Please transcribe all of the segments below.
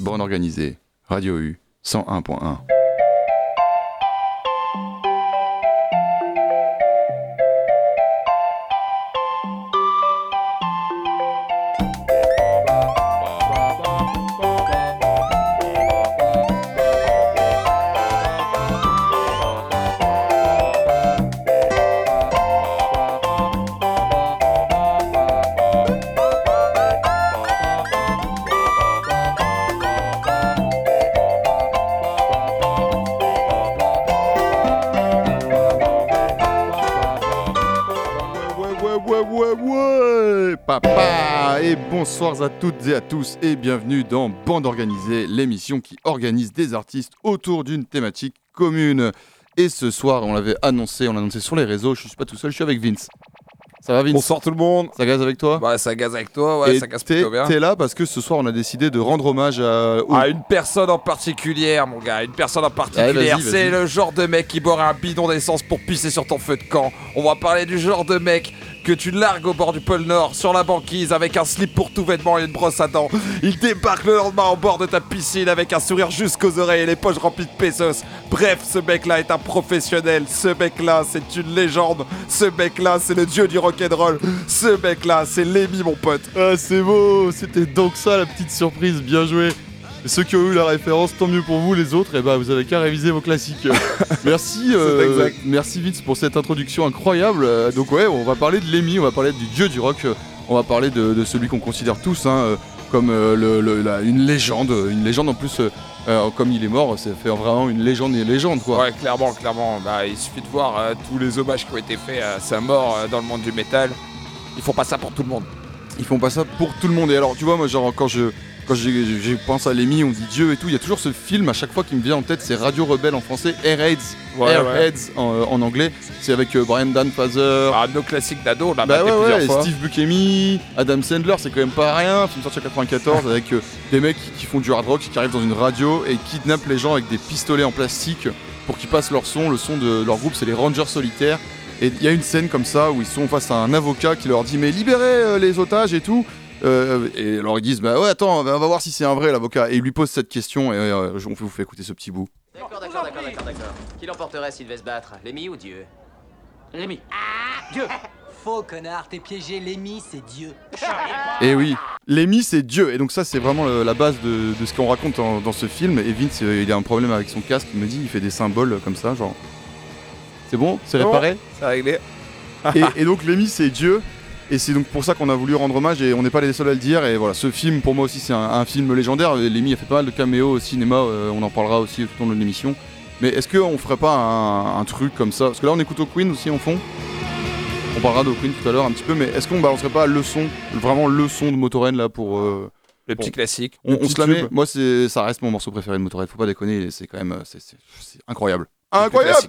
Borne organisée, Radio U 101.1. bonsoir à toutes et à tous et bienvenue dans Bande Organisée, l'émission qui organise des artistes autour d'une thématique commune. Et ce soir, on l'avait annoncé, on l'a annoncé sur les réseaux, je suis pas tout seul, je suis avec Vince. Ça va Vince? Bonsoir tout le monde Ça gaze avec toi? Bah ça gaze avec toi, ouais, ça gaze plutôt bien. T'es là parce que ce soir on a décidé de rendre hommage à... À une personne en particulier, mon gars, une personne en particulier. C'est le genre de mec qui boirait un bidon d'essence pour pisser sur ton feu de camp. On va parler du genre de mec que tu largues au bord du pôle Nord, sur la banquise, avec un slip pour tout vêtement et une brosse à dents. Il débarque le lendemain au bord de ta piscine avec un sourire jusqu'aux oreilles et les poches remplies de pesos. Bref, ce mec-là est un professionnel. Ce mec-là, c'est une légende. Ce mec-là, c'est le dieu du rock'n'roll. Ce mec-là, c'est Lémi, mon pote. Ah, c'est beau. C'était donc ça la petite surprise. Bien joué. Et ceux qui ont eu la référence, tant mieux pour vous. Les autres, et eh ben, vous avez qu'à réviser vos classiques. merci, euh, merci Vince pour cette introduction incroyable. Euh, donc ouais, on va parler de Lemmy, on va parler du dieu du rock, on va parler de, celui qu'on considère tous hein, euh, comme une légende, une légende en plus. comme il est mort, ça fait vraiment une légende et une légende quoi. Ouais, clairement, clairement. Bah, il suffit de voir tous les hommages qui ont été faits à sa mort dans le monde du métal. Ils font pas ça pour tout le monde. Ils font pas ça pour tout le monde. Et alors, tu vois, moi, genre, quand je, quand je pense à Lemmy, on dit Dieu et tout, il y a toujours ce film à chaque fois qui me vient en tête, c'est Radio Rebelle en français, Airheads, Airheads euh, En, anglais. C'est avec euh, Brian Dan Fazer. Ah, nos classiques d'ado, on bah ouais, Steve Buscemi, Adam Sandler, c'est quand même pas rien. Film sorti en 94 avec euh, des mecs qui, font du hard rock, qui arrivent dans une radio et kidnappent les gens avec des pistolets en plastique pour qu'ils passent leur son. Le son de leur groupe, c'est les Rangers solitaires. Et il y a une scène comme ça où ils sont face à un avocat qui leur dit mais libérez les otages et tout. Euh, et alors ils disent bah ouais attends on va voir si c'est un vrai l'avocat et il lui pose cette question et euh, on vous fait écouter ce petit bout. D'accord d'accord d'accord d'accord d'accord. Qui l'emporterait s'il devait se battre? Lémi ou Dieu? Lémi. Ah Dieu. Faux connard, t'es piégé. Lémi c'est Dieu. Et eh oui, Lémi c'est Dieu et donc ça c'est vraiment la base de, ce qu'on raconte dans, ce film. Et Vince euh, il a un problème avec son casque. Il me dit il fait des symboles comme ça genre. C'est bon? C'est réparé? C'est réglé. et, et donc Lémi c'est Dieu et c'est donc pour ça qu'on a voulu rendre hommage et on n'est pas les seuls à le dire. Et voilà, ce film pour moi aussi c'est un, film légendaire. Lémi a fait pas mal de caméos au cinéma, euh, on en parlera aussi tout au long de l'émission. Mais est-ce qu'on ferait pas un, truc comme ça? Parce que là on écoute au Queen aussi en fond. On parlera de Queen tout à l'heure un petit peu, mais est-ce qu'on balancerait pas le son, vraiment le son de Motorhead là pour. Euh, le petit classique. On, se la met. Moi, ça reste mon morceau préféré de Motorhead. Faut pas déconner. C'est quand même, euh, c'est incroyable. Incroyable.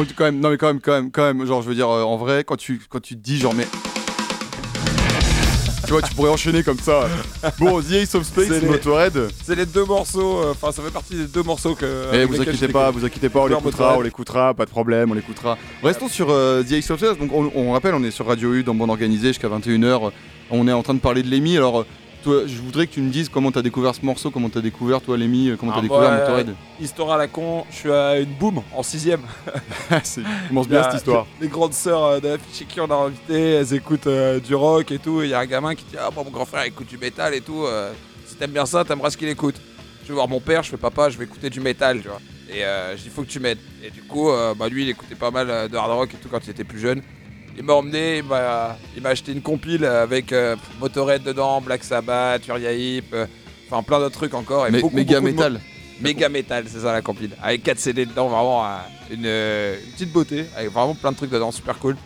on, quand même, non mais quand même, quand même, quand même, genre je veux dire, en vrai, quand tu, quand tu te dis genre mais tu vois, tu pourrais enchaîner comme ça. Bon, The Ace of Space, Motorhead. C'est les deux morceaux, euh, enfin, ça fait partie des deux morceaux que. Eh, vous inquiétez pas, vous inquiétez pas, on l'écoutera, on l'écoutera, pas de problème, on l'écoutera. Restons sur euh, The Ace of Space. Donc, on, rappelle, on est sur Radio U dans Bande Organisée jusqu'à 21h. On est en train de parler de l'EMI. Alors, toi, je voudrais que tu me dises comment t'as découvert ce morceau, comment t'as découvert toi Lémi, euh, comment t'as ah, découvert Motorhead. Histoire à la con, je suis à une boom en sixième. C'est commence bien cette histoire. Les grandes sœurs euh, de la qui on a invité, elles écoutent euh, du rock et tout. Il y a un gamin qui dit ah bon, mon grand frère écoute du métal et tout. si t'aimes bien ça, t'aimeras ce qu'il écoute. Je vais voir mon père, je fais papa, je vais écouter du métal, tu vois. Et je dis faut que tu m'aides. Et du coup, bah lui il écoutait pas mal de hard rock et tout quand il était plus jeune. Il m'a emmené, il m'a, acheté une compile avec euh, Motorhead dedans, Black Sabbath, Uriah Heep, euh, enfin plein d'autres trucs encore. Et méga Metal. Méga Metal, c'est ça la compile. Avec 4 CD dedans, vraiment euh, une, une, petite beauté, avec vraiment plein de trucs dedans, super cool.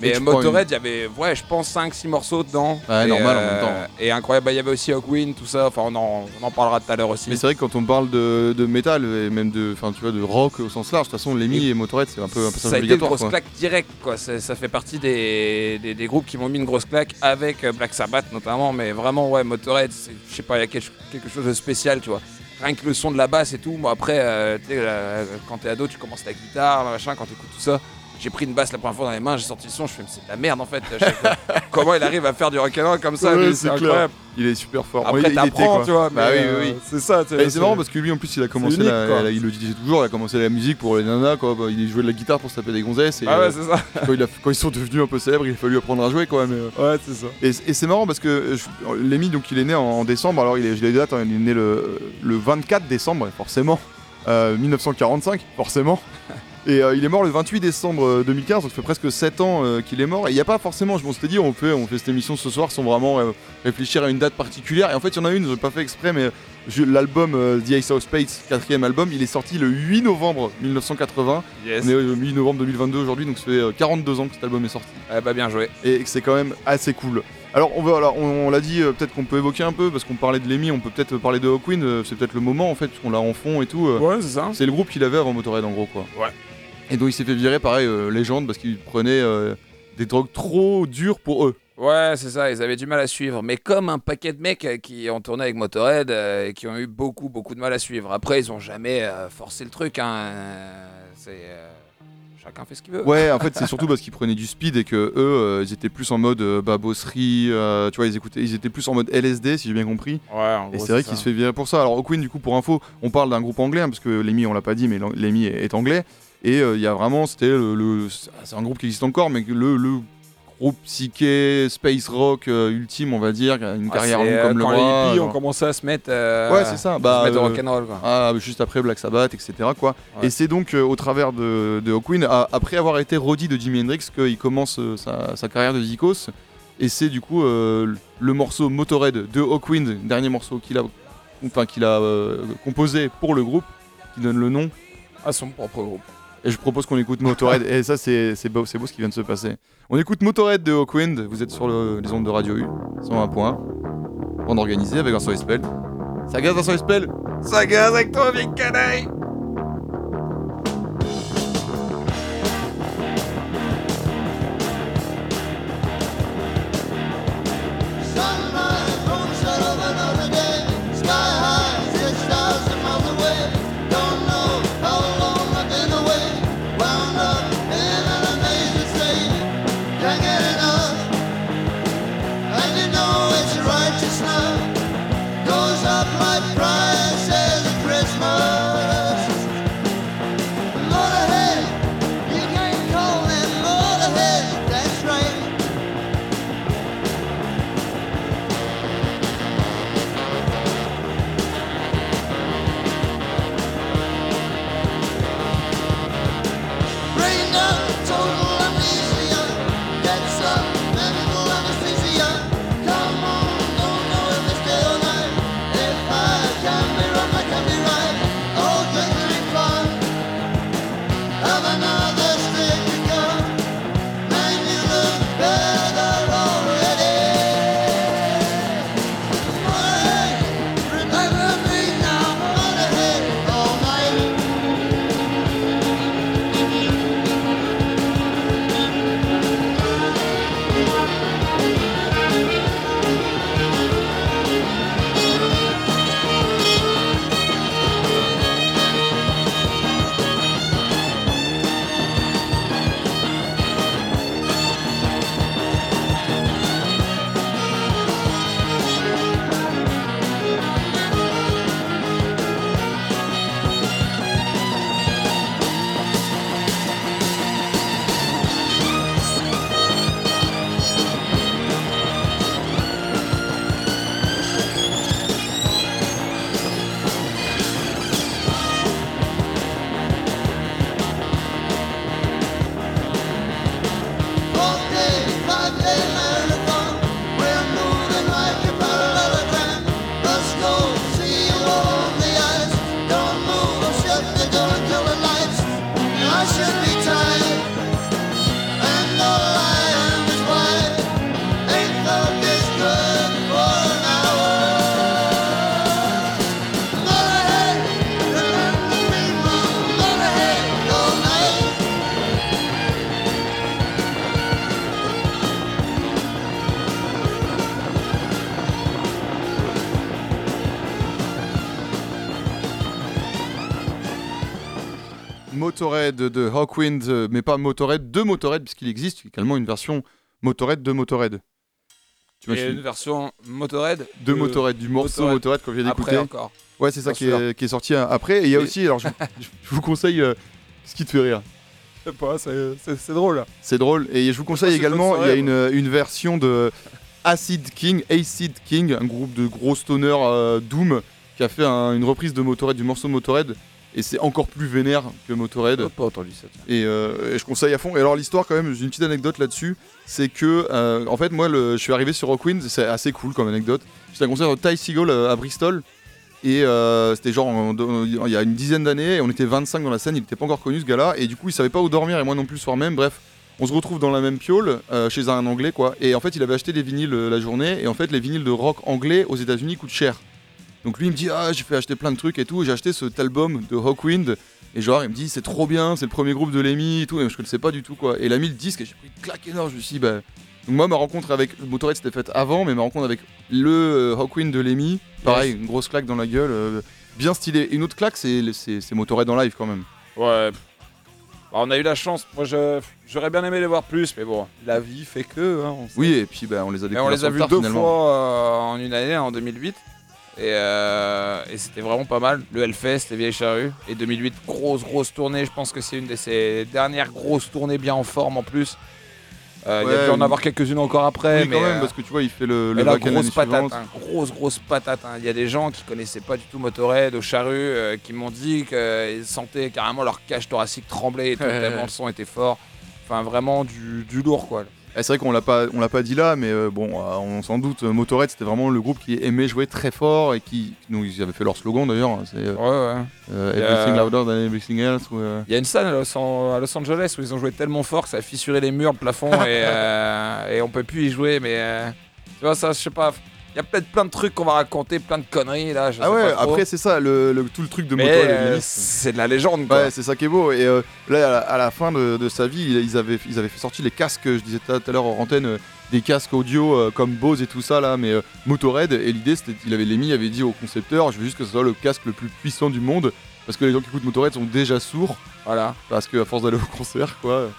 Mais Motorhead, il y avait, ouais, je pense 5-6 morceaux dedans. Ouais, normal en même temps. Euh, et incroyable, bah, il y avait aussi Hawkwind, tout ça. Enfin, on en, on en parlera tout à l'heure aussi. Mais c'est vrai que quand on parle de, de métal et même de, enfin, tu vois, de rock au sens large, de toute façon, Lemmy et, Motorhead, c'est un peu un passage Ça a été une grosse claque directe, quoi. Ça fait partie des, des, groupes qui m'ont mis une grosse claque avec euh, Black Sabbath notamment. Mais vraiment, ouais, Motorhead, je sais pas, il y a quelque, chose de spécial, tu vois rien que le son de la basse et tout. Moi, après, euh, quand t'es ado, tu commences la guitare, machin, quand t'écoutes tout ça. J'ai pris une basse la première fois dans les mains, j'ai sorti le son, je fais, c'est de la merde en fait. Comment il arrive à faire du rock'n'roll comme ça C'est incroyable. Il est super fort. Après, t'apprends, tu vois. Bah oui, oui, oui. C'est ça. C'est marrant parce que lui, en plus, il a commencé, il le disait toujours, il a commencé la musique pour les nanas, quoi. Bah, il jouait de la guitare pour se taper des gonzesses. Et, ah ouais, c'est ça. Quand, ils sont devenus un peu célèbres, il a fallu apprendre à jouer, quoi. Mais, euh. ouais, c'est ça. Et, c'est marrant parce que Lémi, donc, il est né en, décembre. Alors, il est, je l'ai hein, il est né le, 24 décembre, forcément. 1945, euh, forcément. Et euh, il est mort le 28 décembre 2015, euh, donc ça fait presque 7 ans euh, qu'il est mort. Et il n'y a pas forcément, je m'en suis dit, on fait, on fait cette émission ce soir sans vraiment réfléchir à une date particulière. Et en fait, il y en a une, je n'ai pas fait exprès, mais l'album The Ice of Space, quatrième album, il est sorti le 8 novembre 1980. On est le 8 novembre 2022 aujourd'hui, donc ça fait 42 ans que cet album est sorti. Eh bah bien joué. Et c'est quand même assez cool. Alors on, alors, on, l'a dit, peut-être qu'on peut évoquer un peu, parce qu'on parlait de Lemmy, on peut peut-être parler de Hawkwind, c'est peut-être le moment en fait, parce qu'on l'a en fond et tout. ouais, c'est ça. C'est le groupe qu'il avait avant Motorhead en gros quoi. Ouais. Et donc il s'est fait virer, pareil, euh, légende, parce qu'il prenait euh, des drogues trop dures pour eux. Ouais, c'est ça, ils avaient du mal à suivre. Mais comme un paquet de mecs euh, qui ont tourné avec Motorhead et qui ont eu beaucoup, beaucoup de mal à suivre. Après, ils ont jamais forcé le truc. Hein. C'est. Chacun fait ce qu'il veut. Ouais, en fait, c'est surtout parce qu'ils prenaient du speed et que eux, ils étaient plus en mode babosserie. tu vois, ils écoutaient, ils étaient plus en mode LSD, si j'ai bien compris. Ouais, et c'est vrai qu'il se fait virer pour ça. Alors, Queen, du coup, pour info, on parle d'un groupe anglais, hein, parce que Lemmy, on l'a pas dit, mais Lemmy est anglais. Et euh, il y a vraiment, c'était le, c'est un groupe qui existe encore, mais le, le groupe psyché, space rock euh, ultime, on va dire, une ah, carrière longue comme le roi. Quand les ont commencé à se mettre, euh, ouais, c'est ça, bah, se mettre au rock'n'roll. Ah, juste après Black Sabbath, etc. Quoi. Et c'est donc au travers de, de Hawkwind, après avoir été Roddy de Jimi Hendrix, qu'il commence sa, carrière de Zikos. Et c'est du coup le morceau Motorhead de Hawkwind, dernier morceau qu'il a, enfin, qu'il a composé pour le groupe, qui donne le nom à son propre groupe. Et je propose qu'on écoute Motorhead. et ça, c'est beau, beau ce qui vient de se passer. On écoute Motorhead de Hawkwind. Vous êtes sur les ondes de Radio U, 101 points. On organisé avec un spell. Ça gaze un soir spell Ça gaze avec toi, vieille canaille Motorhead de Hawkwind, euh, mais pas Motorhead de Motorhead, puisqu'il existe également une version Motorhead de Motorhead. Tu vois, une version Motorhead de Motorhead, du morceau Motorhead, qu'on vient d'écouter. encore. Ouais, c'est ça qui est, qui est, sorti après. Et il y a aussi, alors je, vous conseille euh, ce qui te fait rire. pas, c'est drôle. C'est drôle. Et je vous conseille également, il y a une, une, version de Acid King, Acid King, un groupe de gros stoners euh, Doom, qui a fait une reprise de Motorhead, du morceau Motorhead et c'est encore plus vénère que Motorhead. Oh, pas entendu ça. Euh, et, je conseille à fond. Et alors l'histoire quand même, j'ai une petite anecdote là-dessus, c'est que euh, en fait moi je suis arrivé sur Rockwind, c'est assez cool comme anecdote. C'était un concert de Ty Seagull euh, à Bristol. Et c'était genre il y a une dizaine d'années, et on était 25 dans la scène, il n'était pas encore connu ce gars-là, et du coup il savait pas où dormir, et moi non plus le soir même, bref. On se retrouve dans la même piole, chez un anglais quoi, et en fait il avait acheté des vinyles la journée, et en fait les vinyles de rock anglais aux États-Unis coûtent cher. Donc lui il me dit ah j'ai fait acheter plein de trucs et tout, j'ai acheté cet album de Hawkwind et genre il me dit c'est trop bien, c'est le premier groupe de Lemmy et tout, et je connaissais pas du tout quoi. Et il a mis le disque et j'ai pris une claque énorme, je me suis dit bah donc moi ma rencontre avec Motorhead c'était faite avant, mais ma rencontre avec le euh, Hawkwind de Lemmy, pareil une grosse claque dans la gueule, euh, bien stylé. Une autre claque c'est Motorhead en live quand même. Ouais. Bah, on a eu la chance, moi j'aurais bien aimé les voir plus, mais bon, la vie fait que. Hein, oui, et puis bah, on les a découverts. on les a vus deux fois euh, en une année, en 2008. Euh, et, c'était vraiment pas mal. Le Hellfest, les vieilles charrues. Et 2008, grosse, grosse tournée. Je pense que c'est une de ses dernières grosses tournées bien en forme en plus. Euh, il y a pu en avoir quelques-unes encore après. mais quand même, parce que tu vois, il fait le, le la grosse patate, hein, grosse, grosse patate. Hein. Il y a des gens qui connaissaient pas du tout Motorhead, au charru, euh, qui m'ont dit qu'ils sentaient carrément leur cage thoracique trembler et tout, tellement le son était fort. Enfin, vraiment du, du lourd, quoi. Eh, c'est vrai qu'on l'a pas, on l'a pas dit là, mais euh, bon, euh, on s'en doute. Motorhead, c'était vraiment le groupe qui aimait jouer très fort et qui, nous, ils avaient fait leur slogan d'ailleurs. Hein, c'est euh, ouais, ouais. Everything louder than everything else. Il y a une scène à Los, Angeles où ils ont joué tellement fort que ça a fissuré les murs, le plafond et, et on peut plus y jouer. Mais tu vois ça, je sais pas. Il y a peut-être plein de trucs qu'on va raconter, plein de conneries là. Je ah ouais, après c'est ça, le, tout le truc de Motorhead. Euh, c'est de la légende. Quoi. Ouais, c'est ça qui est beau. Et euh, là, à la, fin de, sa vie, ils avaient, ils avaient fait sortir les casques, je disais tout à l'heure en antenne, euh, des casques audio comme Bose et tout ça là, mais Motorhead. Et l'idée, c'était, il avait l'émis, il avait dit au concepteur, je veux juste que ce soit le casque le plus puissant du monde, parce que les gens qui écoutent Motorhead sont déjà sourds. Voilà. Parce qu'à force d'aller au concert, quoi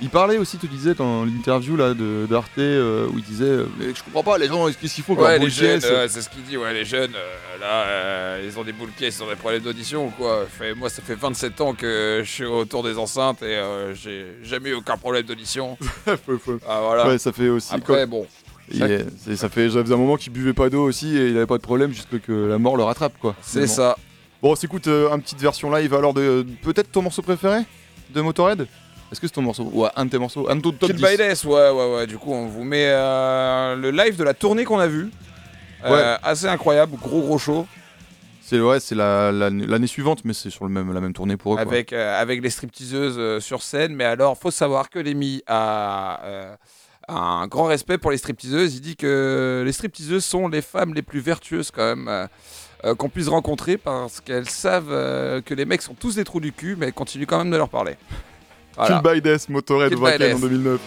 il parlait aussi, tu disais, dans l'interview là de d'Arte, euh, où il disait euh, Mais je comprends pas, les gens, qu'est-ce qu'il faut Ouais, les jeunes, c'est ce qu'il dit, ouais, les jeunes, euh, là, ils ont des boules pieds, ils ont des problèmes d'audition ou quoi. Fait, moi, ça fait 27 ans que je suis autour des enceintes et j'ai jamais eu aucun problème d'audition. ah, voilà. Ouais, ça fait aussi. Après, bon. ça fait, faisait un moment qu'il buvait pas d'eau aussi et il avait pas de problème jusqu'à que la mort le rattrape, quoi. C'est ça. Bon, s'écoute, une petite version live alors de peut-être ton morceau préféré de Motorhead? Est-ce que c'est ton morceau Ouais, un de tes morceaux Un de ton top Kill 10 by Death, ouais, ouais, ouais. Du coup, on vous met euh, le live de la tournée qu'on a vue. Euh, assez incroyable, gros gros show. C'est ouais, c'est l'année suivante, mais c'est sur le même, la même tournée pour eux. Avec, euh, avec les stripteaseuses sur scène. Mais alors, faut savoir que Lémi a, un grand respect pour les stripteaseuses. Il dit que les stripteaseuses sont les femmes les plus vertueuses quand même. qu'on puisse rencontrer parce qu'elles savent que les mecs sont tous des trous du cul, mais elles continuent quand même de leur parler. Voilà. Kill by Death, Motorhead, Wacken en 2009.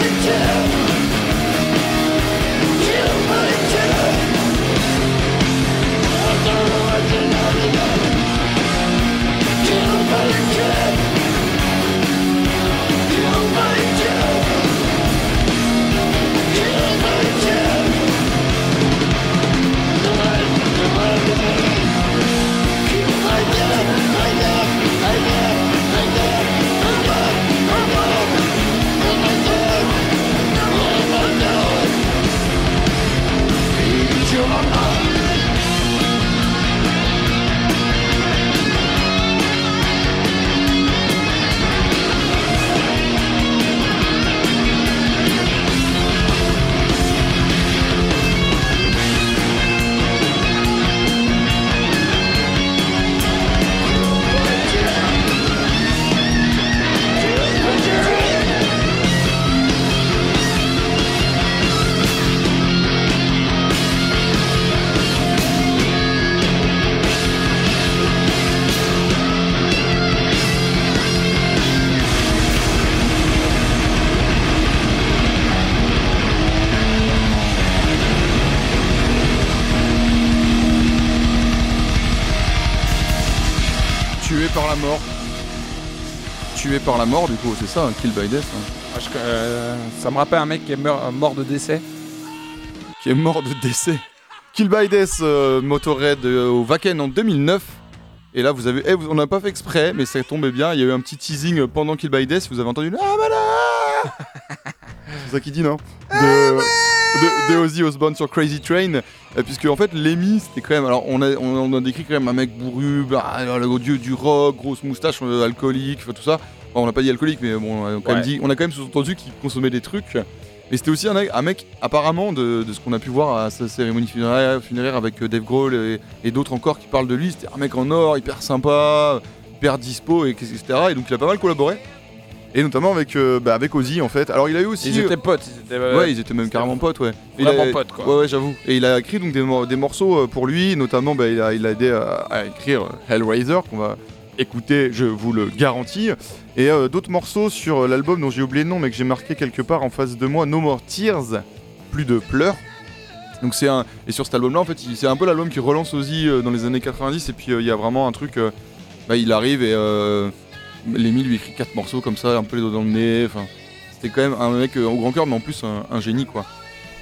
until par la mort, du coup, c'est ça, un kill by death. Hein. Ah, euh, ça me rappelle un mec qui est mort, de décès. Qui est mort de décès. Kill by Death, euh, Motorhead euh, au Wacken en 2009. Et là, vous avez. Eh, on n'a pas fait exprès, mais ça tombait bien. Il y a eu un petit teasing pendant Kill by Death. Vous avez entendu. Ah, voilà C'est ça qu'il dit, non de, de, Ozzy Osbourne sur Crazy Train. puisque, en fait, Lemmy, c'était quand même. Alors, on a, on, a décrit quand même un mec bourru, bah, le dieu du rock, grosse moustache, alcoolique, tout ça on n'a pas dit alcoolique, mais bon, on a quand même dit, on a quand même sous-entendu qu'il consommait des trucs. Et c'était aussi un, mec, apparemment, de, ce qu'on a pu voir à sa cérémonie funéraire, avec euh, Dave Grohl et, d'autres encore qui parlent de lui. C'était un mec en or, hyper sympa, hyper dispo, et, etc. Et donc il a pas mal collaboré. Et notamment avec, euh, bah, avec Ozzy en fait. Alors il a eu aussi. Ils étaient potes. Ils étaient, ouais, ils étaient même carrément potes, ouais. Vraiment potes quoi. Ouais, ouais, j'avoue. Et il a écrit donc des, des morceaux euh, pour lui, notamment bah, il, a, il a aidé à écrire Hellraiser, qu'on va écoutez, je vous le garantis. Et euh, d'autres morceaux sur euh, l'album dont j'ai oublié le nom, mais que j'ai marqué quelque part en face de moi, No More Tears, plus de pleurs. C'est et sur cet album-là, en fait, c'est un peu l'album qui relance Ozzy euh, dans les années 90. Et puis il y a vraiment un truc, bah, il arrive et Lémi lui écrit quatre morceaux comme ça, un peu les doigts dans le nez. C'était quand même un mec au grand cœur, mais en plus un, génie quoi.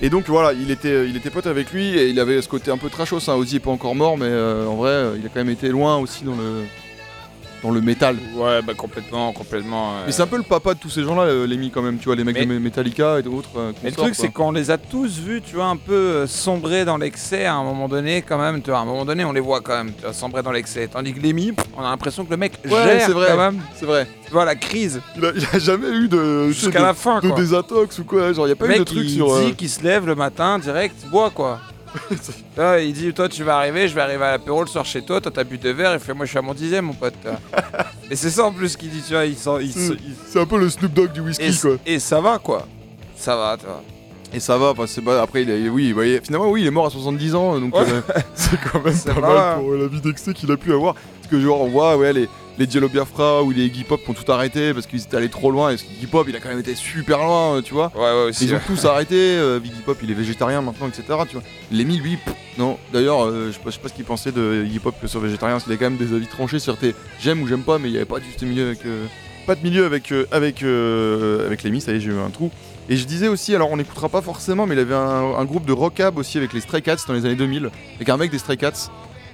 Et donc voilà, il était, il était pote avec lui et il avait ce côté un peu trashos. Hein. Ozzy est pas encore mort, mais en vrai, il a quand même été loin aussi dans le, dans le métal. Ouais, bah complètement, complètement. Mais c'est un peu le papa de tous ces gens-là, euh, Lemmy quand même, tu vois, les mecs de Metallica et d'autres. Euh, mais le truc, c'est qu'on les a tous vus, tu vois, un peu euh, sombrer dans l'excès à un moment donné, quand même, tu vois, à un moment donné, on les voit quand même, tu vois, sombrer dans l'excès. Tandis que Lemmy, on a l'impression que le mec gère c'est vrai, quand même. C'est vrai. Tu vois, la crise. Il a, jamais eu de. Jusqu'à la fin, de désintox ou quoi, genre, il y a pas eu de truc sur. Le mec qui se lève le matin, direct, boit quoi. il dit Toi, tu vas arriver, je vais arriver à l'apéro le soir chez toi, toi, t'as bu deux verres, et fait Moi, je suis à mon dixième, mon pote. et c'est ça en plus qu'il dit Tu vois, il, C'est un peu le Snoop Dogg du whisky, quoi. Et ça va, quoi. Ça va, tu vois. Et ça va, parce que après, il oui, finalement, oui, il est mort à 70 ans, donc euh, c'est quand même pas mal pour la vie d'excès qu'il a pu avoir. Parce que, genre, on voit, ouais, les, les Jello Biafra ou les Iggy Pop ont tout arrêté parce qu'ils étaient allés trop loin. Et Iggy Pop, il a quand même été super loin, euh, tu vois. Ouais, ouais, aussi. Ils ont tous arrêté. Euh, Iggy Pop, il est végétarien maintenant, etc. Tu vois. Lemmy, lui, non. D'ailleurs, euh, je, sais pas, sais pas ce qu'il pensait de Iggy Pop que sur végétarien. Parce qu'il a quand même des avis tranchés sur tes j'aime ou j'aime pas, mais il n'y avait pas du tout milieu avec. pas de milieu avec, avec, avec Lemmy, ça y est, j'ai eu un trou. Et je disais aussi, alors on n'écoutera pas forcément, mais il avait un, un groupe de rockab aussi avec les Stray Cats dans les années 2000, avec un mec des Stray Cats.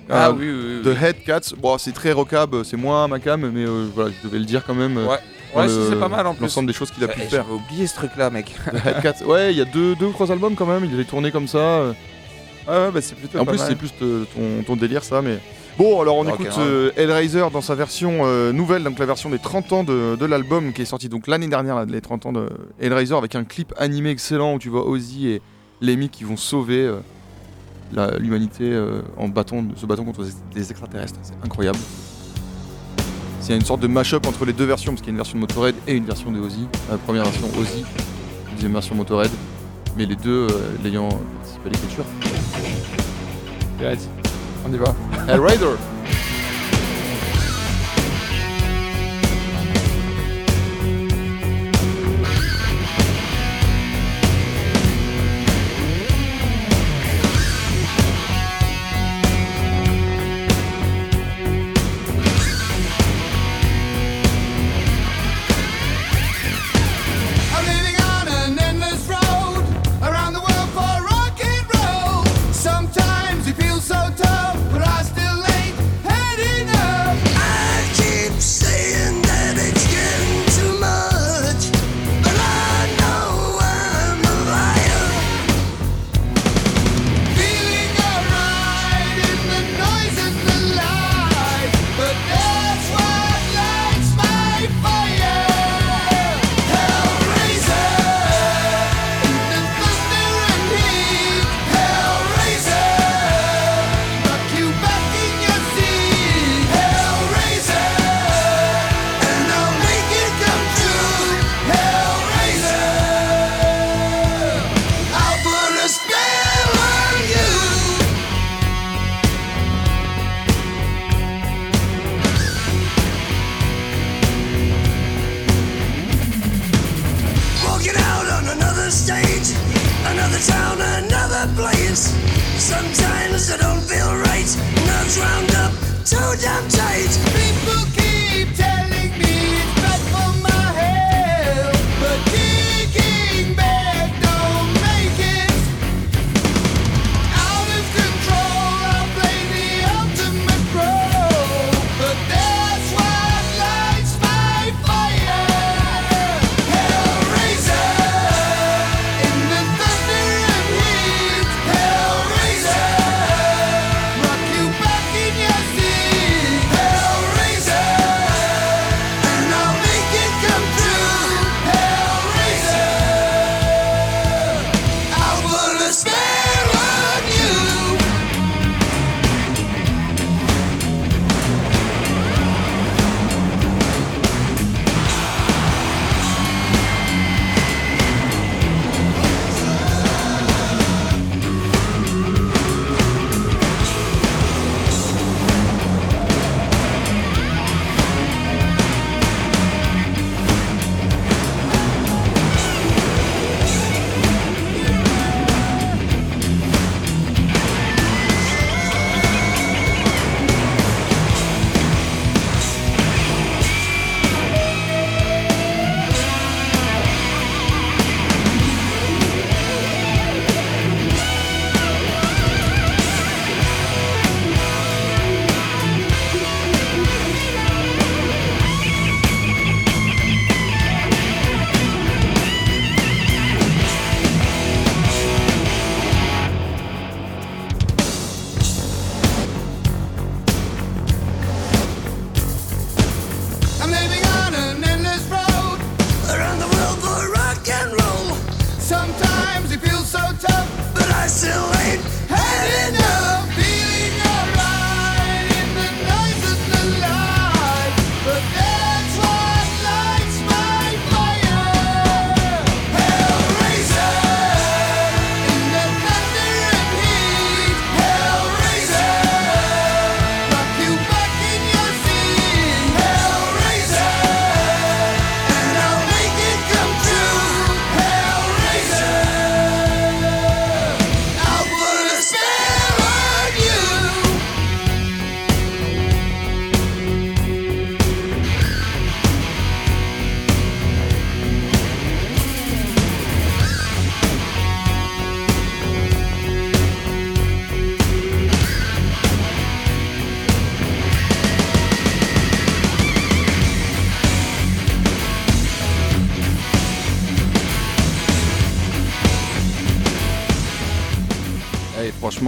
Ah oui, oui, The Head Cats, bon, c'est très rockab, c'est moins ma cam, mais euh, voilà, je devais le dire quand même. Euh, ouais, c'est pas mal en plus. L'ensemble des choses qu'il a pu eh, faire. J'avais oublié ce truc-là, mec. The Head Cats, ouais, il y a deux, deux ou trois albums quand même, il avait tourné comme ça. Euh. Ouais, bah c'est plutôt. En plus, c'est plus ton, ton, délire, ça, mais. Bon, alors on écoute Hellraiser dans sa version nouvelle, donc la version des 30 ans de, de l'album qui est sorti donc l'année dernière, les 30 ans de Hellraiser, avec un clip animé excellent où tu vois Ozzy et Lemmy qui vont sauver l'humanité euh, en battant, se battant contre des extraterrestres. C'est incroyable. C'est une sorte de mash-up entre les deux versions, parce qu'il y a une version de Motorhead et une version de Ozzy. La première version Ozzy, la deuxième version Motorhead, mais les deux euh, l'ayant participé à l'écriture. On y va.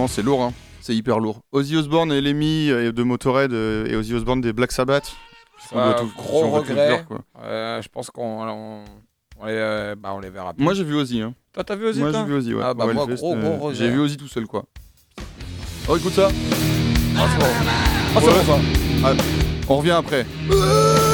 c'est lourd, hein. c'est hyper lourd. Ozzy Osbourne et Lemmy euh, de Motorhead euh, et Ozzy Osbourne des Black Sabbath. Euh, tout, gros regret. Je pense qu'on on, les, euh, bah, on les verra plus. Moi j'ai vu Ozzy. Hein. Toi t'as vu Ozzy Moi j'ai vu Ozzy, ouais. Ah bah moi gros, gros, gros regret. J'ai vu Ozzy tout seul quoi. Oh écoute ça. Ah, ah, ça. Ah, on revient après.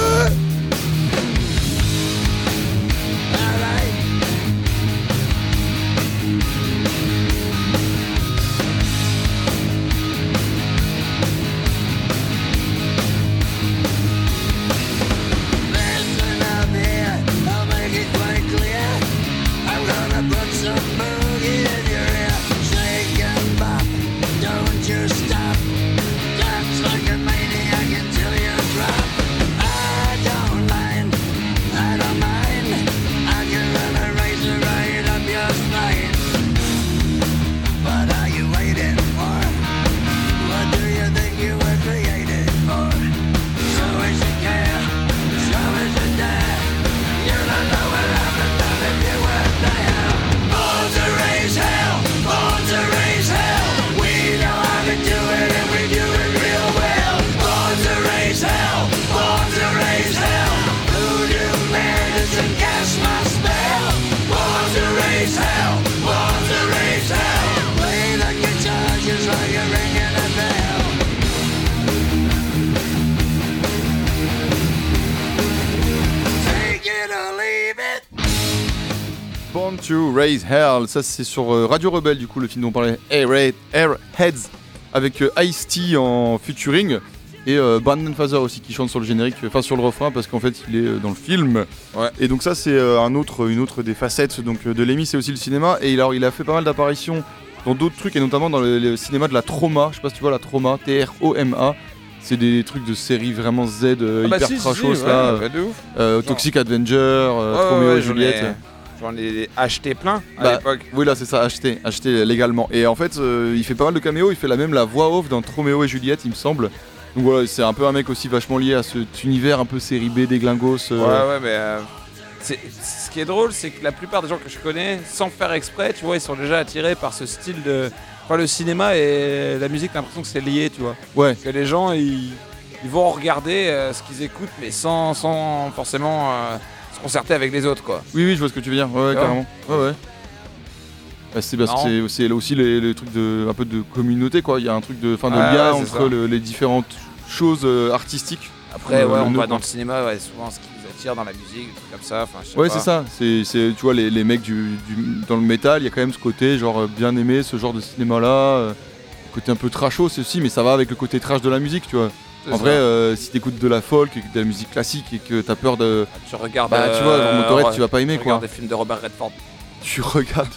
Ça, c'est sur euh, Radio Rebelle, du coup, le film dont on parlait, Airheads, avec euh, Ice-T en featuring. Et euh, Brandon Fazer aussi qui chante sur le générique, enfin sur le refrain parce qu'en fait il est dans le film. Et donc ça c'est une autre des facettes donc, de Lemmy, c'est aussi le cinéma. Et alors il a fait pas mal d'apparitions dans d'autres trucs et notamment dans le, cinéma de la trauma. Je sais pas si tu vois la trauma, T-R-O-M-A. C'est des trucs de série vraiment Z, hyper si, trashos Toxic Avenger, Romeo et Juliette. J'en ai acheté plein à Bah, l'époque. Oui, là, c'est ça, acheté, acheté légalement. Et en fait, euh, il fait pas mal de caméos. Il fait la même la voix off dans Roméo et Juliette, il me semble. Donc voilà, c'est un peu un mec aussi vachement lié à cet univers un peu série B des glingos. euh, Ouais, ouais, mais. euh, ce qui est drôle, c'est que la plupart des gens que je connais, sans faire exprès, tu vois, ils sont déjà attirés par ce style de. Enfin, le cinéma et la musique, t'as l'impression que c'est lié, tu vois. Ouais, Que les gens, ils, ils vont regarder ce qu'ils écoutent, mais sans, sans forcément se concerter avec les autres, quoi. oui, oui, je vois ce que tu veux dire. Ouais, ouais, carrément. Ouais, ouais. Bah, c'est parce que c'est- là aussi les, les trucs de un peu de communauté quoi. Il y a un truc de fin de lien entre le- les différentes choses euh, artistiques. Après, Euh, ouais, on va dans le cinéma, ouais, souvent ce qui nous attire dans la musique, des trucs comme ça. Ouais, c'est ça. C'est, tu vois, les, les mecs du, du- dans le métal, il y a quand même ce côté, genre, euh, bien aimé, ce genre de cinéma-là. euh, côté un peu trashos c'est aussi, mais ça va avec le côté trash de la musique, tu vois. En vrai, euh, si t'écoutes de la folk et que de la musique classique et que t'as peur de. tu regardes. Bah, tu vois, euh, Motorhead, tu vas pas aimer, tu quoi. regardes des films de Robert Redford. Tu regardes.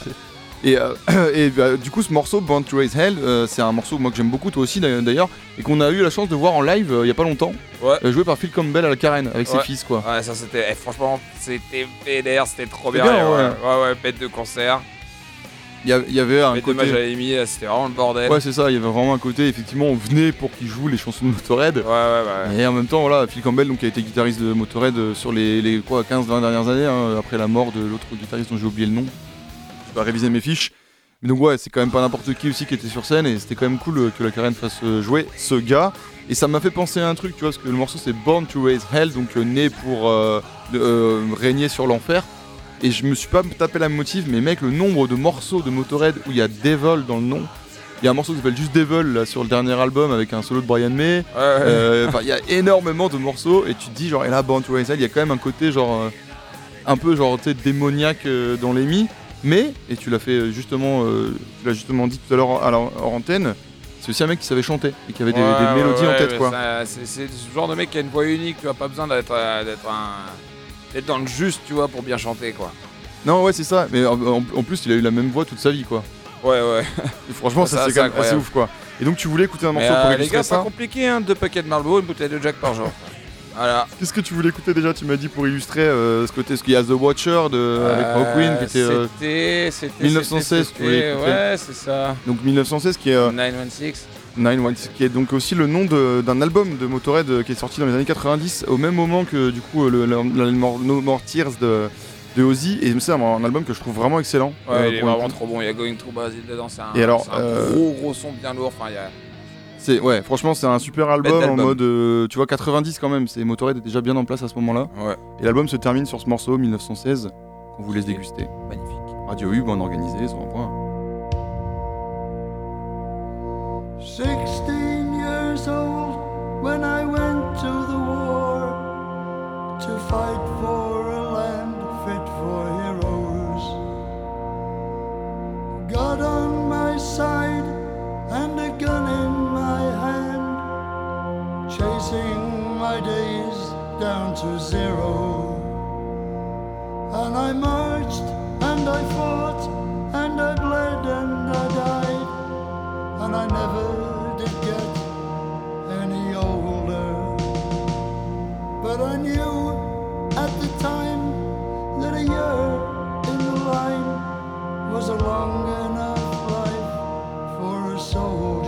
Et, euh, et bah, du coup, ce morceau, Born to Raise Hell, euh, c'est un morceau moi que j'aime beaucoup, toi aussi d'ailleurs- et qu'on a eu la chance de voir en live euh, il y a pas longtemps, Ouais. euh, joué par Phil Campbell à la carène avec ses fils, quoi. Ouais, ça c'était. eh, franchement, c'était PDR, c'était trop bien. bien, ouais. ouais, ouais, bête de concert. Il y, avait un de côté. À là, c'était vraiment le bordel. Ouais, c'est ça, il y avait vraiment un côté, effectivement, on venait pour qu'ils jouent les chansons de Motorhead. ouais, ouais. ouais. Et en même temps, voilà, Phil Campbell, donc, qui a été guitariste de Motorhead euh, sur les, les quoi, 15-20 dernières années, hein, après la mort de l'autre guitariste dont j'ai oublié le nom. Je dois réviser mes fiches. Mais donc, ouais, c'est quand même pas n'importe qui aussi qui était sur scène, et c'était quand même cool euh, que la carène fasse euh, jouer ce gars. Et ça m'a fait penser à un truc, tu vois, parce que le morceau c'est Born to Raise Hell, donc né pour euh, euh, régner sur l'enfer. Et je me suis pas tapé la motive, mais mec, le nombre de morceaux de Motorhead où il y a Devil dans le nom. Il y a un morceau qui s'appelle juste Devil là sur le dernier album avec un solo de Brian May. Ouais, ouais. Euh, il y a énormément de morceaux et tu te dis genre et là Born to il y a quand même un côté genre euh, un peu genre démoniaque euh, dans les mi mais et tu l'as fait justement tu l'as justement dit tout à l'heure à la- hors antenne c'est aussi un mec qui savait chanter et qui avait des, Ouais, des ouais, mélodies en tête quoi C'est ce genre de mec qui a une voix unique, tu as pas besoin d'être un. D'être dans le juste, tu vois, pour bien chanter, quoi. non ouais c'est ça mais en, plus il a eu la même voix toute sa vie quoi Ouais, ouais. et franchement Ça, ça, c'est quand même assez ouf quoi et donc tu voulais écouter un Mais morceau pour euh, les illustrer gars, pas ça compliqué, hein. Deux paquets de Marlboro, une bouteille de Jack par jour. Voilà. qu'est-ce que tu voulais écouter déjà tu m'as dit pour illustrer euh, ce côté ce qu'il y a The Watcher de, avec Hawkwind qui était euh, C'était. c'était- 1916, c'était- tu voulais c'était- écouter. Ouais, c'est ça. donc 1916 qui est euh, 916. 916, qui est donc aussi le nom d'un album de Motorhead euh, qui est sorti dans les années 90, au même moment que du coup euh, le, le- No More Tears de, de Ozzy, et c'est un, un album que je trouve vraiment excellent. Ouais, euh, il est pour le vraiment trop bon. Il y a Going Through Brazil dedans. C'est un, Et alors, un euh, gros, gros son bien lourd. Enfin, il y a. C'est ouais, franchement c'est un super album en mode, euh, tu vois 90 quand même. C'est Motorhead est déjà bien en place à ce moment-là, Ouais. et l'album se termine sur ce morceau 1916 qu'on vous laisse déguster. Magnifique. Radio U, bien organisé, sur un point. 16 years old when I went to the war to fight for a land fit for heroes. God on my side and a gun in my hand, chasing my days down to zero. And I marched and I fought and I bled and I died and I never did get any older. But I knew at the time that a year in the line was a long enough life for a soldier.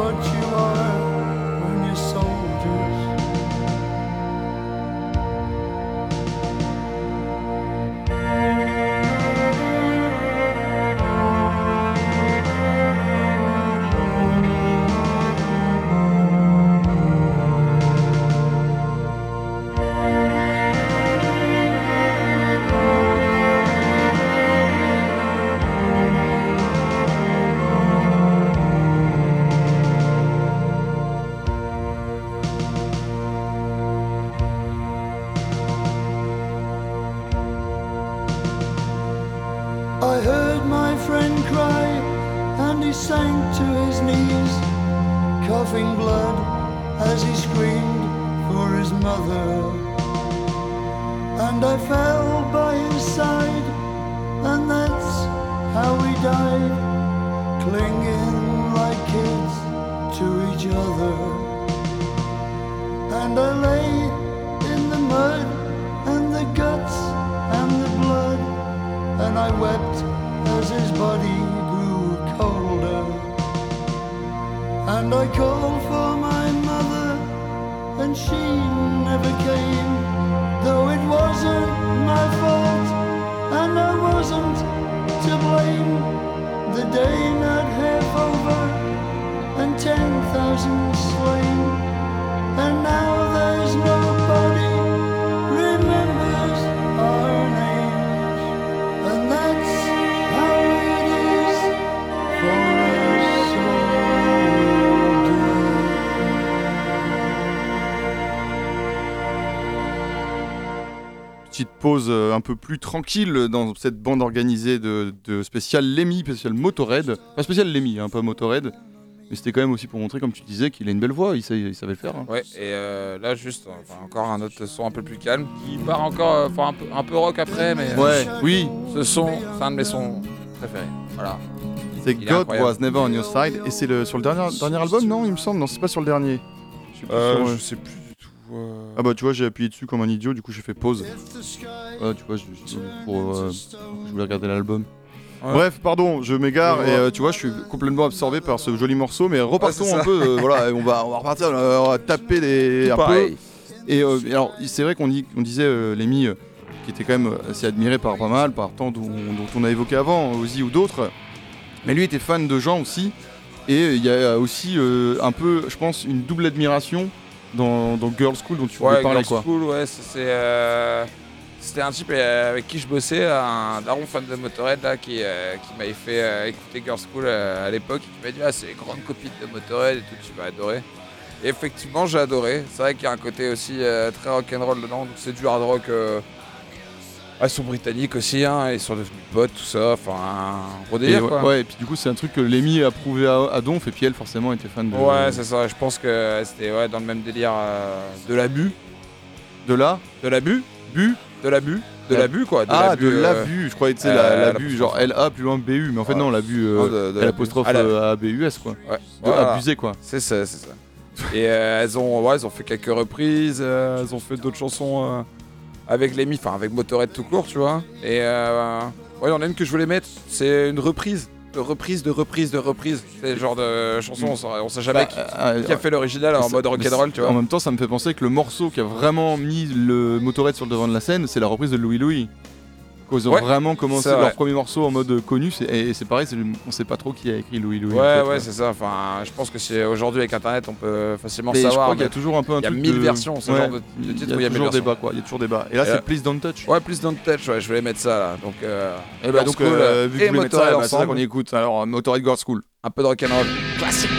what you I lay in the mud and the guts and the blood, and I wept as his body grew colder. And I called for my mother, and she never came, though it wasn't my fault, and I wasn't to blame. The day not half over, and ten thousand slain, pause euh, un peu plus tranquille dans cette bande organisée de, spécial Lemmy, spécial Motorhead. Enfin, spécial Lemmy, hein, pas Motorhead. Mais c'était quand même aussi pour montrer, comme tu disais, qu'il a une belle voix, il, savait le faire. hein. Ouais, et euh, là, juste, enfin, encore un autre son un peu plus calme qui part encore, euh, enfin, un, peu, un peu rock après, mais euh, Ouais, oui, ce son, c'est un de mes sons préférés. Voilà. c'est God. Was Never On Your Side. Et c'est le, sur le dernier, dernier album, non Il me semble, non, c'est pas sur le dernier. Je sais plus du tout. Ah bah tu vois, j'ai appuyé dessus comme un idiot, du coup j'ai fait pause. Ouais, tu vois, je, je- pour, je voulais regarder l'album. Ouais. Bref, pardon, je m'égare et euh, tu vois, je suis complètement absorbé par ce joli morceau, mais repartons un peu. euh, voilà, on va, on va repartir, euh, on va taper des un peu. Et, euh, alors, c'est vrai qu'on on disait Lémi, qui était quand même assez admiré par pas mal, par tant dont, dont on a évoqué avant, Ozzy ou d'autres. Mais lui était fan de gens aussi. Et il y a aussi un peu, je pense, une double admiration dans, dans Girls School dont tu voulais Ouais, parler. Girls Quoi. School, ouais, c'est- C'était un type euh, avec qui je bossais, un daron fan de Motorhead là, qui, euh, qui m'avait fait euh, écouter Girls School euh, à l'époque, qui m'a dit ah c'est les grandes copines de Motorhead et tout, tu vas adorer. Et effectivement j'ai adoré. C'est vrai qu'il y a un côté aussi très rock'n'roll dedans, donc c'est du hard rock. ah, ils sont britanniques aussi, hein, ils sont devenus potes, tout ça, enfin un gros Et délire ouais, quoi. ouais, et puis du coup, c'est un truc que Lémi a prouvé à, à Donf, et puis elle, forcément, était fan de, Ouais, c'est ça, je pense que c'était ouais, dans le même délire de l'abus. de là. De l'abus Bu De l'abus De La- l'abus quoi. Ah, l'abus, de euh, l'abus, je croyais, tu sais, euh, la, la l'apostrophe. bu, genre L-A plus loin BU, mais en fait, Ouais. non, l'abus, euh, de- de l'abus. l'apostrophe Ah, la- euh, A-B-U-S, quoi. Ouais. De Voilà. abuser, quoi. C'est ça, c'est ça. Et elles, ont, ouais, elles ont fait quelques reprises, elles ont fait d'autres chansons avec les enfin avec Motorhead tout court, tu vois. Et euh, ouais, il y en a une que je voulais mettre, c'est une reprise, de reprise, de reprise, de reprise. C'est le genre de chanson, on sait, on sait jamais qui, Bah, qui a fait l'original en mode rock'n'roll, tu En vois. même temps, ça me fait penser que le morceau qui a vraiment mis le Motorhead sur le devant de la scène, c'est la reprise de Louis Louis. Quand ils ont Ouais, vraiment commencé leur premier morceau en mode connu, c'est- et c'est pareil, on sait pas trop qui a écrit Louis Louis. en Ouais, fait, ouais, c'est ça. Enfin, je pense que c'est aujourd'hui avec Internet, on peut facilement Mais je savoir. crois qu'il y a toujours un peu un il y a mille de- versions, ce Ouais, genre de- de il y titre où il y a toujours débat, quoi. Il y a toujours débat. Et là, c'est Please Don't Touch. Ouais, dans le touch, ouais, je voulais mettre ça là. Donc, euh, Et bah Girls donc, School, euh, vu que et vous voulez mettre ça, Motorhead bah, c'est ça ensemble. qu'on y écoute. Alors, Motorhead Girls School. un peu de rock'n'roll. Classique.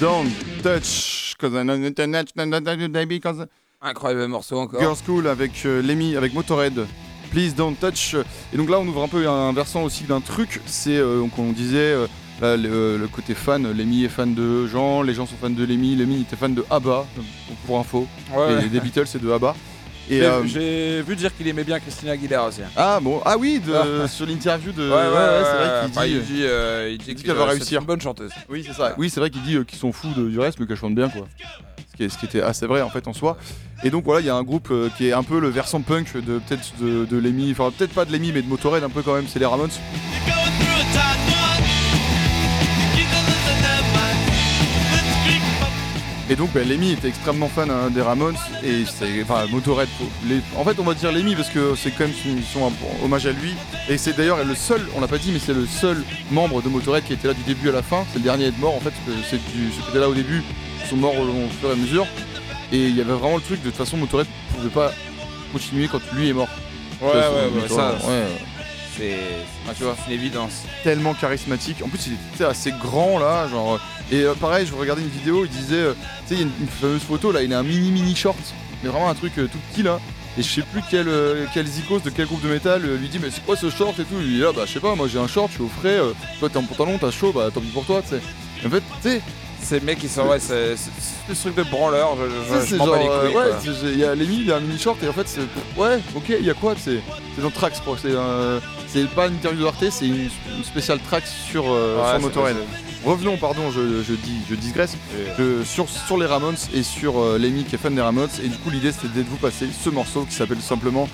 Don't touch. Cause I know internet, baby, cause Incroyable morceau encore. Girls School avec euh, Lemmy, avec Motorhead. Please don't touch. Et donc là, on ouvre un peu un versant aussi d'un truc. C'est, euh, donc on disait, euh, là, le, le côté fan. Lemmy est fan de Jean, les gens sont fans de Lemmy. Lemmy était fan de ABBA, euh, pour info. Ouais. Et des Beatles, c'est de ABBA. Et, J'ai- euh, J'ai vu dire qu'il aimait bien Christina Aguilera aussi. ah bon, ah oui, de- Ah. sur l'interview de. Ouais, ouais, ouais, c'est vrai qu'il Enfin, dit. il dit, euh, il dit qu'elle va euh, réussir. c'est une bonne chanteuse. Oui, c'est ça. Oui, c'est vrai qu'il dit euh, qu'ils sont fous de- du reste, mais qu'elle chante bien, quoi. Ce qui, est- ce qui était assez vrai en fait en soi. Et donc voilà, il y a un groupe euh, qui est un peu le versant punk de peut-être de, de Lemmy, enfin peut-être pas de Lemmy, mais de Motorhead un peu quand même. C'est les Ramones. Et donc bah, Lemmy était extrêmement fan hein, des Ramones et c'est enfin Motorhead. les- en fait, on va dire Lemmy parce que c'est quand même une hommage à lui. Et c'est d'ailleurs le seul, on l'a pas dit, mais c'est le seul membre de Motorhead qui était là du début à la fin. C'est le dernier à être mort en fait. C'est du, ceux qui étaient là au début sont morts au, fur et à mesure. Et il y avait vraiment le truc de toute façon Motorhead pouvait pas continuer quand lui est mort. Ouais, ouais, ouais, ça, ouais. C'est Ah, tu vois. une évidence. tellement charismatique. En plus, il était assez grand là, genre. euh, Et euh, pareil, je regardais une vidéo, il disait, euh, tu sais, il y a une, fameuse photo là, il a un mini mini short, mais vraiment un truc tout petit là. Et je sais plus quel, quel zikos de quel groupe de métal lui dit, mais c'est quoi ce short et tout? Il dit là, bah je sais pas, moi j'ai un short, je suis au frais, toi t'es en pantalon, t'as chaud, bah tant pis pour toi, tu sais. En fait, tu sais, Ces mecs qui sont, ouais, c'est ce truc de branleur, je, je, je m'en bats les euh, couilles. ouais, quoi. c'est- il y a Lemmy, il a un mini short et en fait c'est, ouais, ok, il y a quoi, c'est, c'est dans Trax, je crois, c'est, euh, c'est pas une interview d'Arte, c'est une, une spéciale Trax sur, euh, Ouais, sur c'est Motorhead. Revenons, pardon, je, je dis, je digresse, je- sur, sur les Ramones et sur euh, Lemmy qui est fan des Ramones. Et du coup, l'idée c'était de vous passer ce morceau qui s'appelle tout simplement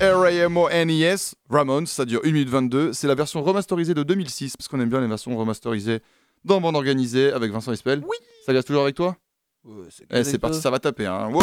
R-A-M-O-N-E-S, Ramones, ça dure 1 minute 22. C'est la version remasterisée de 2006, parce qu'on aime bien les versions remasterisées dans Bande Organisée avec Vincent Espel. Oui. Ça gaze toujours avec toi? Ouais, c'est Eh, c'est parti, ça va taper. Hein. Ouais.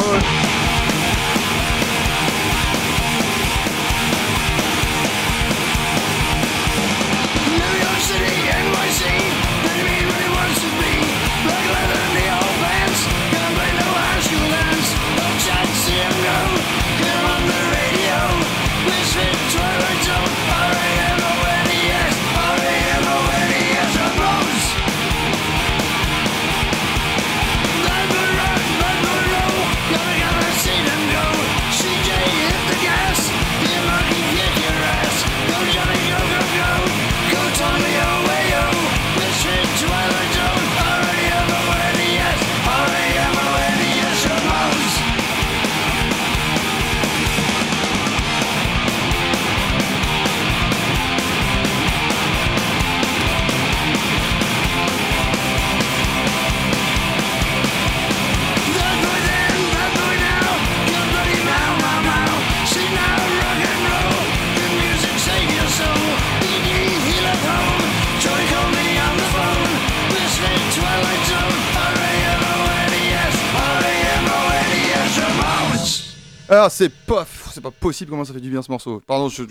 Ah, c'est pas, c'est pas possible comment ça fait du bien ce morceau. Pardon, je.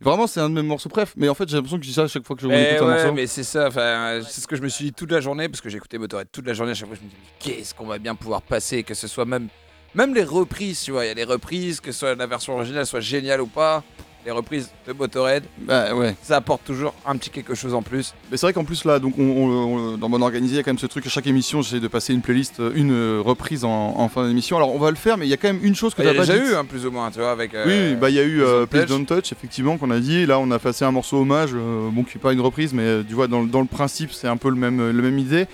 Vraiment, c'est un de mes morceaux préf, mais en fait, j'ai l'impression que je dis ça à chaque fois que je Eh écoute un ouais, morceau. mais c'est ça, enfin, c'est ce que je me suis dit toute la journée, parce que j'ai écouté Motorhead toute la journée, à chaque fois je me dis, mais qu'est-ce qu'on va bien pouvoir passer, que ce soit même, même les reprises, tu vois, il y a les reprises, que ce soit la version originale soit géniale ou pas, les reprises de Motorhead, Bah ouais. ça apporte toujours un petit quelque chose en plus. Mais c'est vrai qu'en plus là, donc on, on- on- dans Bonne Organisée, il y a quand même ce truc à chaque émission, j'essaie de passer une playlist, euh, une euh, reprise en, en fin d'émission. Alors on va le faire, mais il y a quand même une chose que a t'as pas déjà eu, hein, plus ou moins, tu vois, avec. euh, Oui, bah il y a eu euh, Don't Please Touch. Don't Touch, effectivement, qu'on a dit. Là, on a passé un morceau hommage, euh, bon, qui n'est pas une reprise, mais tu vois, dans, le- dans le principe, c'est un peu le même, le même idée.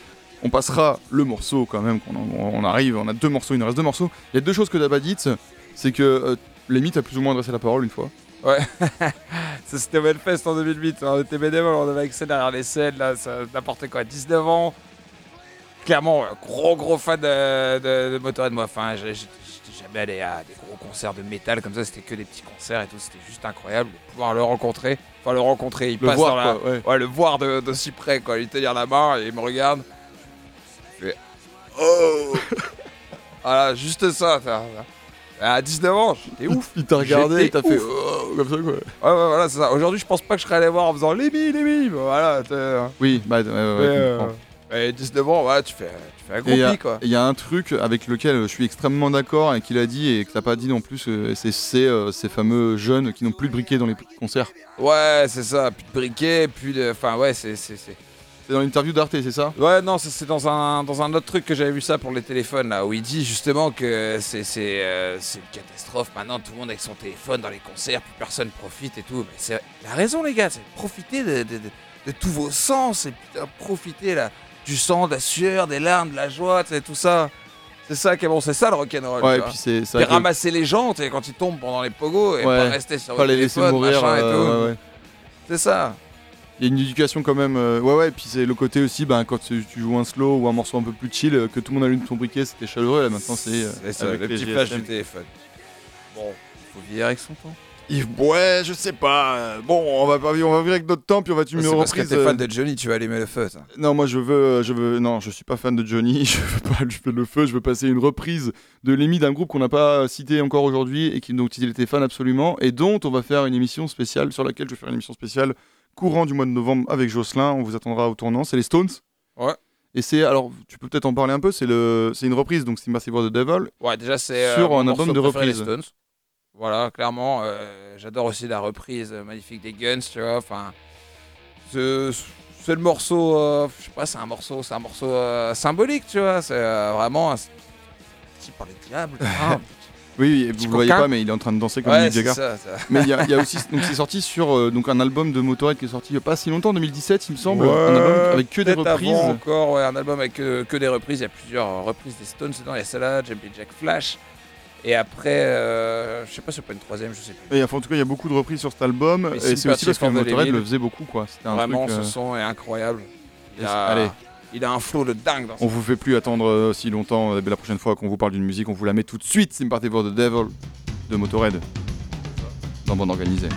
On passera le morceau quand même, on, arrive, on a deux morceaux, il nous reste deux morceaux. Il y a deux choses que t'as pas dites. c'est que euh, Lemmy t'a plus ou moins adressé la parole une fois. Ouais. Ça, c'était au Hellfest en 2008. On était bénévoles, on avait accès derrière les scènes, là, ça- n'importe quoi. 19 ans. Clairement, gros gros fan de, de, de Motorhead, moi. Enfin, j'étais jamais allé à des gros concerts de métal comme ça. C'était que des petits concerts et tout. C'était juste incroyable de pouvoir le rencontrer. Enfin, le rencontrer, il Le passe voir, dans la- quoi, ouais. Ouais, le voir de, de si près, quoi. Lui tenir la main et il me regarde. Il Oh Voilà, juste ça. À 19 ans, j'étais ouf. Il t'a regardé, il J'étais t'a fait oh, comme ça quoi. Ouais, ouais, voilà, c'est ça. Aujourd'hui, je pense pas que je serais allé voir en faisant Lémi, Lémi. Voilà, t'es, euh, Oui, bah ouais, ouais, ouais, mais, je euh, comprends. ouais, 19 ans, ouais, tu fais, tu fais un Et gros pic, quoi. Il y a un truc avec lequel je suis extrêmement d'accord et qu'il a dit et que t'as pas dit non plus, euh, c'est ces fameux jeunes qui n'ont plus de briquet dans les concerts. Ouais, c'est ça. Plus de briquet, plus de. Enfin, ouais, c'est. C'est, dans l'interview d'Arte, c'est ça? Ouais, non, c'est dans un, dans un autre truc que j'avais vu ça pour les téléphones, là, où il dit justement que c'est, euh, une catastrophe. Maintenant, tout le monde avec son téléphone dans les concerts, plus personne profite et tout. Mais c'est, il a raison, les gars, c'est profiter de, de, de- de tous vos sens et putain, profiter là, du sang, de la sueur, des larmes, de la joie, tout ça. C'est ça qui bon, c'est ça le rock'n'roll. Ouais, et puis c'est ramasser les gens, tu sais, quand ils tombent pendant les pogos et Ouais. pas rester sur pas le les laisser téléphone, mourir. machin et euh, tout. ouais, ouais. C'est ça. Il y a une éducation quand même. euh, ouais, ouais, et puis c'est le côté aussi, ben, quand tu, joues un slow ou un morceau un peu plus chill, euh, que tout le monde allume son briquet, c'était chaleureux. Là maintenant, c'est. euh, C'est ça, avec le les petit flash du téléphone. Bon, il faut vieillir avec son temps. Yves, ouais, je sais pas. euh, Bon, on va, pas- on va vivre avec notre temps, puis on va tuer C'est une parce que reprise. t'es fan de Johnny, tu vas allumer le feu, ça. Non, moi je veux, je veux, non, je suis pas fan de Johnny. Je veux pas allumer le feu. Je veux passer une reprise de l'émis d'un groupe qu'on n'a pas cité encore aujourd'hui et qui dont il était fan absolument et dont on va faire une émission spéciale sur laquelle je vais faire une émission spéciale courant du mois de novembre avec Jocelyn. On vous attendra au tournant. C'est les Stones. Ouais. Et c'est alors, tu peux peut-être en parler un peu. C'est le, c'est une reprise donc Sympathy for the Devil. Ouais, déjà, c'est. Sur mon un album de reprise. Stones. Voilà, clairement. euh, J'adore aussi la reprise euh, magnifique des Guns, tu vois. Enfin. C'est le morceau. euh, je sais pas, c'est un morceau, c'est un morceau euh, symbolique, tu vois. C'est euh, vraiment. un- Petit par les diables. hein. Oui, oui, vous Petit le voyez pas, mais il est en train de danser comme ouais, Mick Jagger. ça, ça. Mais il y, a- il y a aussi, donc c'est sorti sur euh, donc un album de Motorhead qui est sorti il y a pas si longtemps, en 2017 il me semble, Ouais, un album avec que des reprises. avant encore, ouais, un album avec que, que des reprises. Il y a plusieurs euh, reprises des Stones dedans. Il y a celle-là, Jumpy Jack Flash. Et après, euh, je sais pas si c'est pas une troisième, je sais plus. Et enfin, en tout cas, il y a beaucoup de reprises sur cet album. Mais Et c'est aussi parce que Motorhead le faisait beaucoup, quoi. Un Vraiment, truc. euh, ce son est incroyable. Il yes, a, allez. Il a un flow de dingue dans On vous fait plus attendre euh, si longtemps. Euh, La prochaine fois qu'on vous parle d'une musique, on vous la met tout de suite. Sympathy for the Devil de Motorhead. Dans Bande Organisée.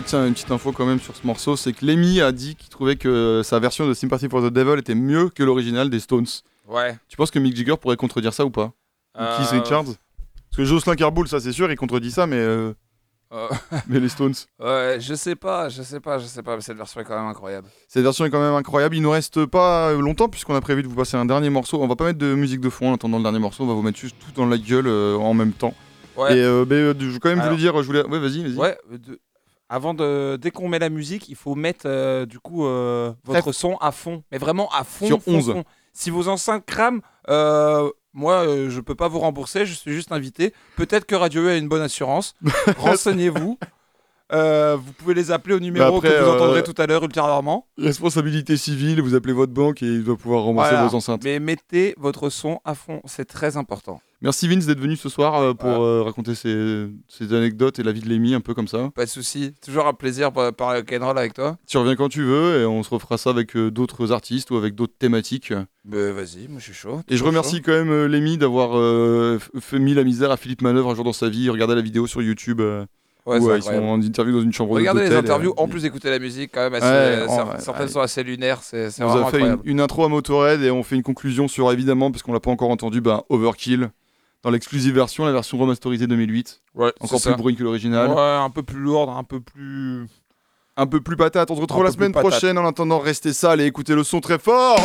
Peut-être une petite info quand même sur ce morceau, c'est que Lemmy a dit qu'il trouvait que sa version de Sympathy for the Devil était mieux que l'original des Stones. Ouais. Tu penses que Mick Jagger pourrait contredire ça ou pas? Ou Keith Euh, Richards? Parce que Jocelyn Carboul, ça c'est sûr, il contredit ça, mais, euh, euh, mais les Stones. ouais, je sais pas, je sais pas, je sais pas, mais cette version est quand même incroyable. Cette version est quand même incroyable. Il nous reste pas longtemps puisqu'on a prévu de vous passer un dernier morceau. On va pas mettre de musique de fond en attendant le dernier morceau. On va vous mettre juste tout dans la gueule euh, en même temps. Ouais. Et euh, euh, je quand même Alors- voulais dire, je voulais. Ouais, vas-y, vas-y. Ouais, euh, de- avant de. Dès qu'on met la musique, il faut mettre euh, du coup euh, votre son à fond. Mais vraiment à fond. Sur fond, 11. fond. Si vos enceintes crament, euh, moi je peux pas vous rembourser, je suis juste invité. Peut-être que Radio E a une bonne assurance. Renseignez-vous. Euh, vous pouvez les appeler au numéro après, que vous euh, entendrez tout à l'heure ultérieurement. Responsabilité civile, vous appelez votre banque et il va pouvoir rembourser Voilà. vos enceintes. Mais mettez votre son à fond, c'est très important. Merci Vince d'être venu ce soir euh, pour euh, raconter ces, ces anecdotes et la vie de Lémi un peu comme ça. Pas de souci, toujours un plaisir de parler rock'n'roll avec toi. Tu reviens quand tu veux et on se refera ça avec d'autres artistes ou avec d'autres thématiques. Bah vas-y, moi je suis chaud. Et je remercie quand même Lémi d'avoir mis la misère à Philippe Manœuvre un jour dans sa vie. Regardez la vidéo sur YouTube. Ouais, où euh, ils sont en interview dans une chambre Regardez les d'hôtel, interviews, euh, en plus d'écouter la musique, quand même, assez- Ouais, cer- ouais, certaines sont assez lunaires, c'est On a fait une, intro à Motorhead et on fait une conclusion sur évidemment, parce qu'on l'a pas encore entendu, ben, Overkill dans l'exclusive version, la version remasterisée 2008, Ouais, encore plus brune que l'original. Ouais, un peu plus lourde, un peu plus. Un peu plus patate. On se retrouve la semaine prochaine. En attendant, restez sales et écoutez le son très fort.